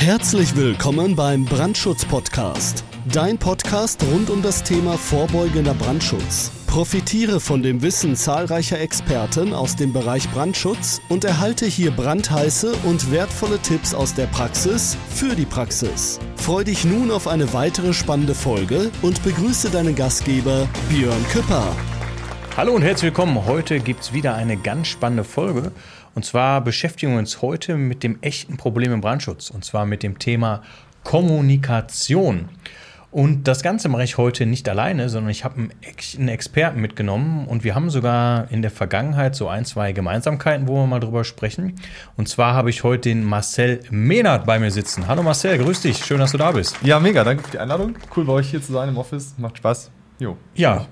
Herzlich willkommen beim Brandschutz-Podcast. Dein Podcast rund um das Thema vorbeugender Brandschutz. Profitiere von dem Wissen zahlreicher Experten aus dem Bereich Brandschutz und erhalte hier brandheiße und wertvolle Tipps aus der Praxis für die Praxis. Freu dich nun auf eine weitere spannende Folge und begrüße deinen Gastgeber Björn Küpper. Hallo und herzlich willkommen. Heute gibt es wieder eine ganz spannende Folge. Und zwar beschäftigen wir uns heute mit dem echten Problem im Brandschutz. Und zwar mit dem Thema Kommunikation. Und das Ganze mache ich heute nicht alleine, sondern ich habe einen echten Experten mitgenommen und wir haben sogar in der Vergangenheit so ein, zwei Gemeinsamkeiten, wo wir mal drüber sprechen. Und zwar habe ich heute den Marcel Mehnert bei mir sitzen. Hallo Marcel, grüß dich, schön, dass du da bist. Ja, mega, danke für die Einladung. Cool bei euch hier zu sein im Office, macht Spaß. Jo. Ja,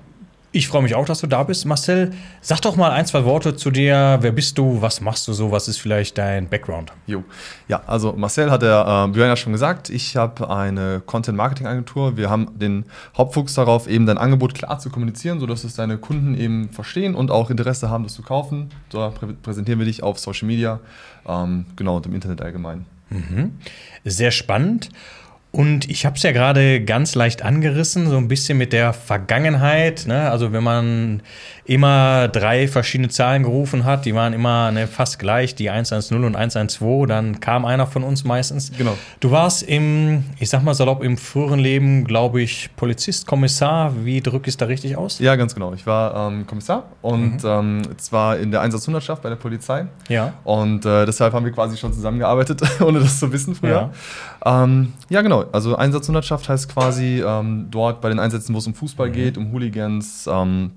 ich freue mich auch, dass du da bist. Marcel, sag doch mal ein, zwei Worte zu dir. Wer bist du? Was machst du so? Was ist vielleicht dein Background? Jo. Ja, also Marcel hat der äh, Björn ja schon gesagt. Ich habe eine Content-Marketing-Agentur. Wir haben den Hauptfokus darauf, eben dein Angebot klar zu kommunizieren, sodass es deine Kunden eben verstehen und auch Interesse haben, das zu kaufen. Da prä präsentieren wir dich auf Social Media, ähm, genau, und im Internet allgemein. Mhm. Sehr spannend. Und ich habe es ja gerade ganz leicht angerissen, so ein bisschen mit der Vergangenheit. Ne? Also wenn man immer drei verschiedene Zahlen gerufen hat, die waren immer ne, fast gleich, die 110 und 112, dann kam einer von uns meistens. Genau. Du warst im, ich sag mal salopp, im früheren Leben, glaube ich, Polizist, Kommissar. Wie drücke ich es da richtig aus? Ja, ganz genau. Ich war ähm, Kommissar und mhm. ähm, zwar in der Einsatzhundertschaft bei der Polizei. Ja. Und äh, deshalb haben wir quasi schon zusammengearbeitet, ohne das zu wissen früher. Ja, ähm, ja genau also Einsatzhundertschaft heißt quasi ähm, dort bei den Einsätzen, wo es um Fußball mhm. geht, um Hooligans, ähm,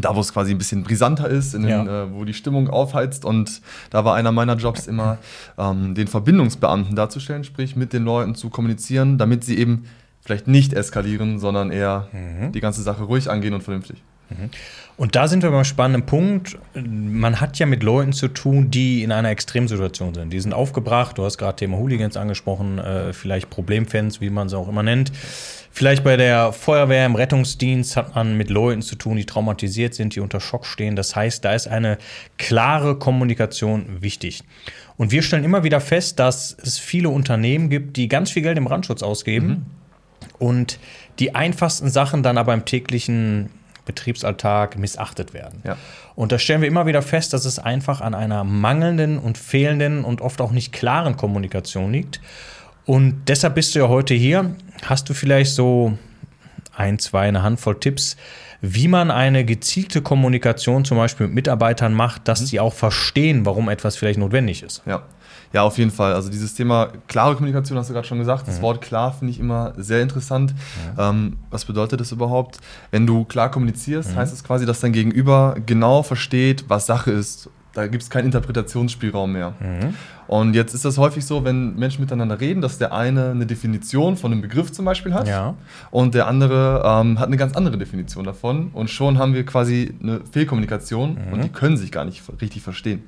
da wo es quasi ein bisschen brisanter ist, den, ja. äh, wo die Stimmung aufheizt. Und da war einer meiner Jobs immer, ähm, den Verbindungsbeamten darzustellen, sprich mit den Leuten zu kommunizieren, damit sie eben vielleicht nicht eskalieren, sondern eher mhm. die ganze Sache ruhig angehen und vernünftig. Mhm. Und da sind wir beim spannenden Punkt. Man hat ja mit Leuten zu tun, die in einer Extremsituation sind. Die sind aufgebracht. Du hast gerade Thema Hooligans angesprochen, äh, vielleicht Problemfans, wie man sie auch immer nennt. Vielleicht bei der Feuerwehr, im Rettungsdienst hat man mit Leuten zu tun, die traumatisiert sind, die unter Schock stehen. Das heißt, da ist eine klare Kommunikation wichtig. Und wir stellen immer wieder fest, dass es viele Unternehmen gibt, die ganz viel Geld im Brandschutz ausgeben mhm. und die einfachsten Sachen dann aber im täglichen Betriebsalltag missachtet werden. Ja. Und da stellen wir immer wieder fest, dass es einfach an einer mangelnden und fehlenden und oft auch nicht klaren Kommunikation liegt. Und deshalb bist du ja heute hier. Hast du vielleicht so ein, zwei, eine Handvoll Tipps, wie man eine gezielte Kommunikation zum Beispiel mit Mitarbeitern macht, dass mhm. sie auch verstehen, warum etwas vielleicht notwendig ist? Ja. Ja, auf jeden Fall. Also dieses Thema klare Kommunikation hast du gerade schon gesagt. Das mhm. Wort klar finde ich immer sehr interessant. Mhm. Ähm, was bedeutet das überhaupt? Wenn du klar kommunizierst, mhm. heißt es quasi, dass dein Gegenüber genau versteht, was Sache ist. Da gibt es keinen Interpretationsspielraum mehr. Mhm. Und jetzt ist das häufig so, wenn Menschen miteinander reden, dass der eine eine Definition von einem Begriff zum Beispiel hat ja. und der andere ähm, hat eine ganz andere Definition davon. Und schon haben wir quasi eine Fehlkommunikation und mhm. die können sich gar nicht richtig verstehen.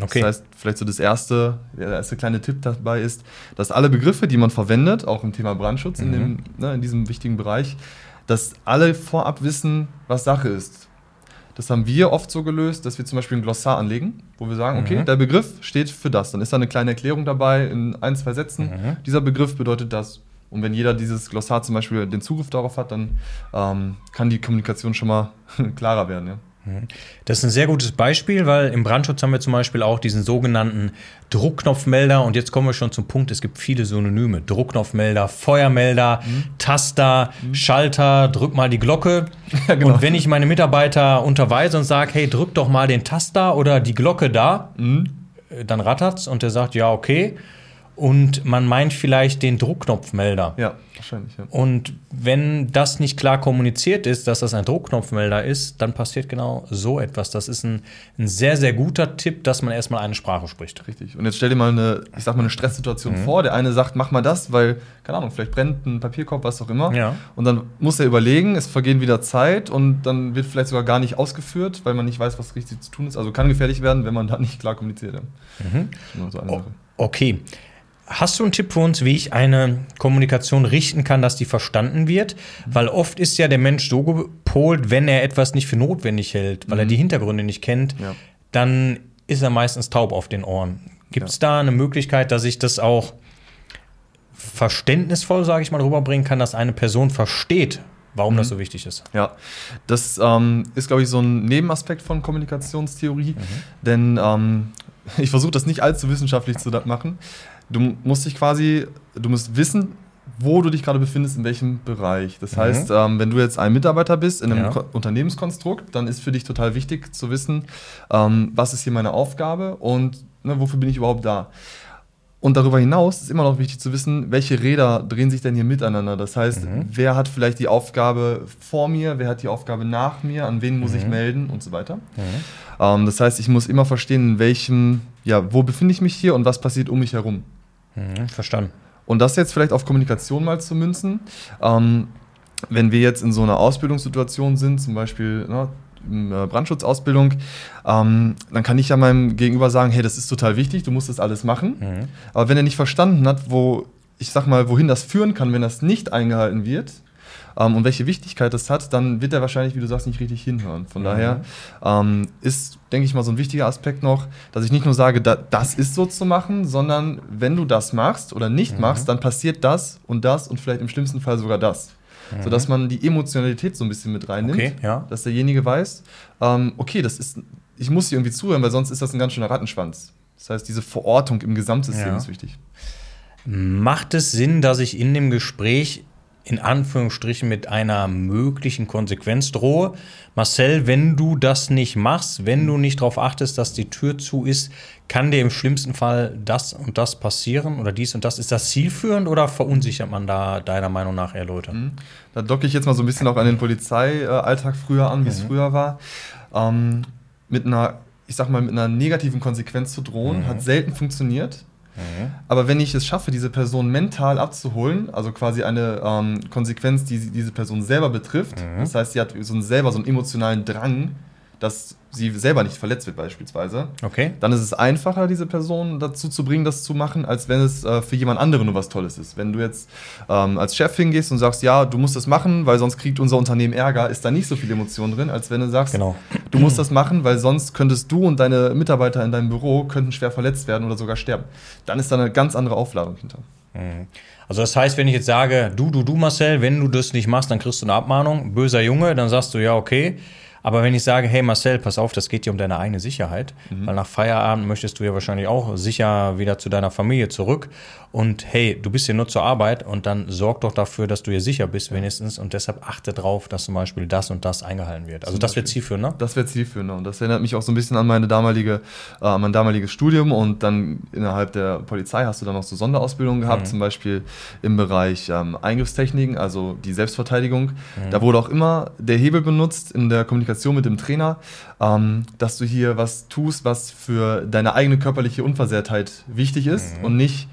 Okay. Das heißt, vielleicht so das erste, der erste kleine Tipp dabei ist, dass alle Begriffe, die man verwendet, auch im Thema Brandschutz, mhm. in, dem, ne, in diesem wichtigen Bereich, dass alle vorab wissen, was Sache ist. Das haben wir oft so gelöst, dass wir zum Beispiel ein Glossar anlegen, wo wir sagen, okay, mhm. der Begriff steht für das. Dann ist da eine kleine Erklärung dabei in ein, zwei Sätzen. Mhm. Dieser Begriff bedeutet das. Und wenn jeder dieses Glossar zum Beispiel den Zugriff darauf hat, dann ähm, kann die Kommunikation schon mal klarer werden. Ja. Mhm. Das ist ein sehr gutes Beispiel, weil im Brandschutz haben wir zum Beispiel auch diesen sogenannten Druckknopfmelder. Und jetzt kommen wir schon zum Punkt, es gibt viele Synonyme. Druckknopfmelder, Feuermelder, mhm. Taster, mhm. Schalter, drück mal die Glocke. Ja, genau. Und wenn ich meine Mitarbeiter unterweise und sage, hey, drück doch mal den Taster oder die Glocke da, mhm. dann rattert's und der sagt, ja, okay und man meint vielleicht den Druckknopfmelder. Ja, wahrscheinlich. Ja. Und wenn das nicht klar kommuniziert ist, dass das ein Druckknopfmelder ist, dann passiert genau so etwas. Das ist ein, ein sehr, sehr guter Tipp, dass man erstmal eine Sprache spricht. Richtig. Und jetzt stell dir mal eine, ich sag mal, eine Stresssituation mhm. vor. Der eine sagt, mach mal das, weil, keine Ahnung, vielleicht brennt ein Papierkorb, was auch immer. Ja. Und dann muss er überlegen, es vergehen wieder Zeit und dann wird vielleicht sogar gar nicht ausgeführt, weil man nicht weiß, was richtig zu tun ist. Also kann gefährlich werden, wenn man da nicht klar kommuniziert. Mhm. So okay. Hast du einen Tipp für uns, wie ich eine Kommunikation richten kann, dass die verstanden wird? Weil oft ist ja der Mensch so gepolt, wenn er etwas nicht für notwendig hält, weil mhm. er die Hintergründe nicht kennt, ja. dann ist er meistens taub auf den Ohren. Gibt es ja. da eine Möglichkeit, dass ich das auch verständnisvoll, sage ich mal, rüberbringen kann, dass eine Person versteht, warum mhm. das so wichtig ist. Ja, das ähm, ist, glaube ich, so ein Nebenaspekt von Kommunikationstheorie, mhm. denn ähm, ich versuche das nicht allzu wissenschaftlich zu machen. Du musst dich quasi, du musst wissen, wo du dich gerade befindest, in welchem Bereich. Das mhm. heißt, ähm, wenn du jetzt ein Mitarbeiter bist in einem ja. Unternehmenskonstrukt, dann ist für dich total wichtig zu wissen, ähm, was ist hier meine Aufgabe und ne, wofür bin ich überhaupt da. Und darüber hinaus ist immer noch wichtig zu wissen, welche Räder drehen sich denn hier miteinander. Das heißt, mhm. wer hat vielleicht die Aufgabe vor mir, wer hat die Aufgabe nach mir, an wen muss mhm. ich melden und so weiter. Mhm. Ähm, das heißt, ich muss immer verstehen, in welchem, ja, wo befinde ich mich hier und was passiert um mich herum. Mhm, verstanden. Und das jetzt vielleicht auf Kommunikation mal zu münzen. Ähm, wenn wir jetzt in so einer Ausbildungssituation sind, zum Beispiel ne, Brandschutzausbildung, ähm, dann kann ich ja meinem Gegenüber sagen, hey, das ist total wichtig, du musst das alles machen. Mhm. Aber wenn er nicht verstanden hat, wo, ich sag mal, wohin das führen kann, wenn das nicht eingehalten wird, ähm, und welche Wichtigkeit das hat, dann wird er wahrscheinlich, wie du sagst, nicht richtig hinhören. Von mhm. daher ähm, ist, denke ich mal, so ein wichtiger Aspekt noch, dass ich nicht nur sage, da, das ist so zu machen, sondern wenn du das machst oder nicht mhm. machst, dann passiert das und das und vielleicht im schlimmsten Fall sogar das mhm. sodass man die Emotionalität so ein bisschen mit reinnimmt, okay, ja. dass derjenige weiß, ähm, okay, das ist, ich muss hier irgendwie zuhören, weil sonst ist das ein ganz schöner Rattenschwanz. Das heißt, diese Verortung im Gesamtsystem ja. ist wichtig. Macht es Sinn, dass ich in dem Gespräch in Anführungsstrichen mit einer möglichen Konsequenz drohe. Marcel, wenn du das nicht machst, wenn du nicht darauf achtest, dass die Tür zu ist, kann dir im schlimmsten Fall das und das passieren oder dies und das. Ist das zielführend oder verunsichert man da deiner Meinung nach eher Leute? Mhm. Da docke ich jetzt mal so ein bisschen auch an den Polizeialltag früher an, wie es mhm. früher war. Ähm, mit einer, ich sag mal, mit einer negativen Konsequenz zu drohen, mhm. hat selten funktioniert. Mhm. Aber wenn ich es schaffe, diese Person mental abzuholen, also quasi eine ähm, Konsequenz, die diese Person selber betrifft, mhm. das heißt, sie hat so einen, selber so einen emotionalen Drang, dass sie selber nicht verletzt wird beispielsweise, okay. dann ist es einfacher, diese Person dazu zu bringen, das zu machen, als wenn es äh, für jemand anderen nur was Tolles ist. Wenn du jetzt ähm, als Chef hingehst und sagst, ja, du musst das machen, weil sonst kriegt unser Unternehmen Ärger, ist da nicht so viel Emotion drin, als wenn du sagst, genau. Du musst das machen, weil sonst könntest du und deine Mitarbeiter in deinem Büro könnten schwer verletzt werden oder sogar sterben. Dann ist da eine ganz andere Aufladung hinter. Mhm. Also das heißt, wenn ich jetzt sage, du, du, du Marcel, wenn du das nicht machst, dann kriegst du eine Abmahnung, böser Junge, dann sagst du, ja, okay. Aber wenn ich sage, hey Marcel, pass auf, das geht dir um deine eigene Sicherheit, mhm. weil nach Feierabend möchtest du ja wahrscheinlich auch sicher wieder zu deiner Familie zurück. Und hey, du bist hier nur zur Arbeit und dann sorg doch dafür, dass du hier sicher bist wenigstens und deshalb achte drauf, dass zum Beispiel das und das eingehalten wird. Also das wird zielführend, ne? Das wird zielführend und das erinnert mich auch so ein bisschen an meine damalige, äh, mein damaliges Studium und dann innerhalb der Polizei hast du dann noch so Sonderausbildungen gehabt, mhm. zum Beispiel im Bereich ähm, Eingriffstechniken, also die Selbstverteidigung. Mhm. Da wurde auch immer der Hebel benutzt in der Kommunikation mit dem Trainer, ähm, dass du hier was tust, was für deine eigene körperliche Unversehrtheit wichtig ist mhm. und nicht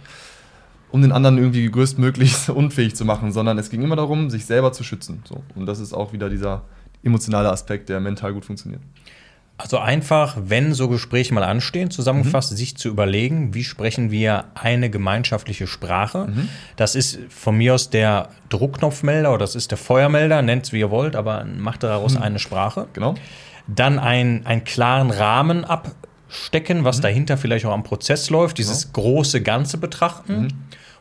um den anderen irgendwie größtmöglich unfähig zu machen, sondern es ging immer darum, sich selber zu schützen. So. Und das ist auch wieder dieser emotionale Aspekt, der mental gut funktioniert. Also einfach, wenn so Gespräche mal anstehen, zusammengefasst, mhm. sich zu überlegen, wie sprechen wir eine gemeinschaftliche Sprache. Mhm. Das ist von mir aus der Druckknopfmelder oder das ist der Feuermelder, nennt es wie ihr wollt, aber macht daraus mhm. eine Sprache. Genau. Dann ein, einen klaren Rahmen abstecken, was mhm. dahinter vielleicht auch am Prozess läuft, dieses genau. große Ganze betrachten.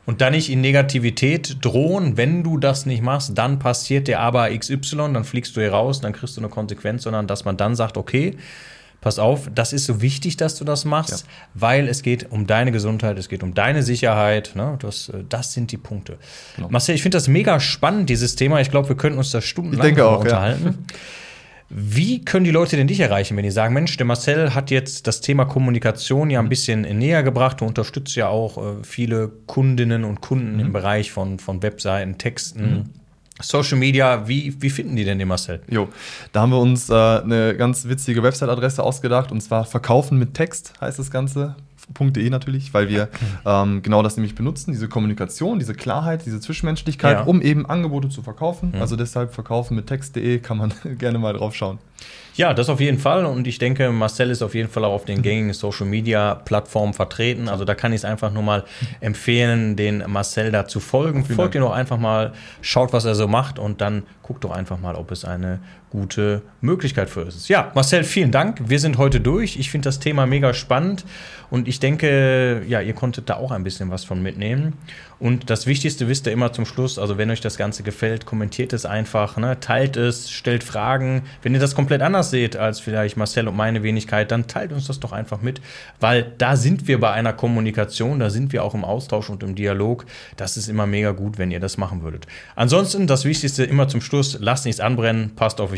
Und dann nicht in Negativität drohen, wenn du das nicht machst, dann passiert dir aber XY, dann fliegst du hier raus, dann kriegst du eine Konsequenz, sondern dass man dann sagt, okay, pass auf, das ist so wichtig, dass du das machst, ja. weil es geht um deine Gesundheit, es geht um deine Sicherheit. Ne? Das, äh, das sind die Punkte. Genau. Marcel, ich finde das mega spannend, dieses Thema. Ich glaube, wir könnten uns da stundenlang auch, unterhalten. Ja. Wie können die Leute denn dich erreichen, wenn die sagen, Mensch, der Marcel hat jetzt das Thema Kommunikation ja ein mhm. bisschen näher gebracht. Du unterstützt ja auch äh, viele Kundinnen und Kunden mhm. im Bereich von, von Webseiten, Texten. Mhm. Social Media, wie, wie finden die denn den Marcel? Jo, da haben wir uns äh, eine ganz witzige Website-Adresse ausgedacht und zwar Verkaufen mit Text heißt das Ganze. .de natürlich, weil wir ähm, genau das nämlich benutzen, diese Kommunikation, diese Klarheit, diese Zwischenmenschlichkeit, ja. um eben Angebote zu verkaufen. Mhm. Also deshalb verkaufen mit text.de kann man gerne mal drauf schauen. Ja, das auf jeden Fall. Und ich denke, Marcel ist auf jeden Fall auch auf den gängigen Social Media Plattformen vertreten. Also da kann ich es einfach nur mal empfehlen, den Marcel da zu folgen. Folgt ihm doch einfach mal, schaut, was er so macht und dann guckt doch einfach mal, ob es eine gute Möglichkeit für uns. Ja, Marcel, vielen Dank. Wir sind heute durch. Ich finde das Thema mega spannend und ich denke, ja, ihr konntet da auch ein bisschen was von mitnehmen. Und das Wichtigste wisst ihr immer zum Schluss, also wenn euch das Ganze gefällt, kommentiert es einfach, ne? teilt es, stellt Fragen. Wenn ihr das komplett anders seht als vielleicht Marcel und meine Wenigkeit, dann teilt uns das doch einfach mit, weil da sind wir bei einer Kommunikation, da sind wir auch im Austausch und im Dialog. Das ist immer mega gut, wenn ihr das machen würdet. Ansonsten, das Wichtigste immer zum Schluss, lasst nichts anbrennen, passt auf euch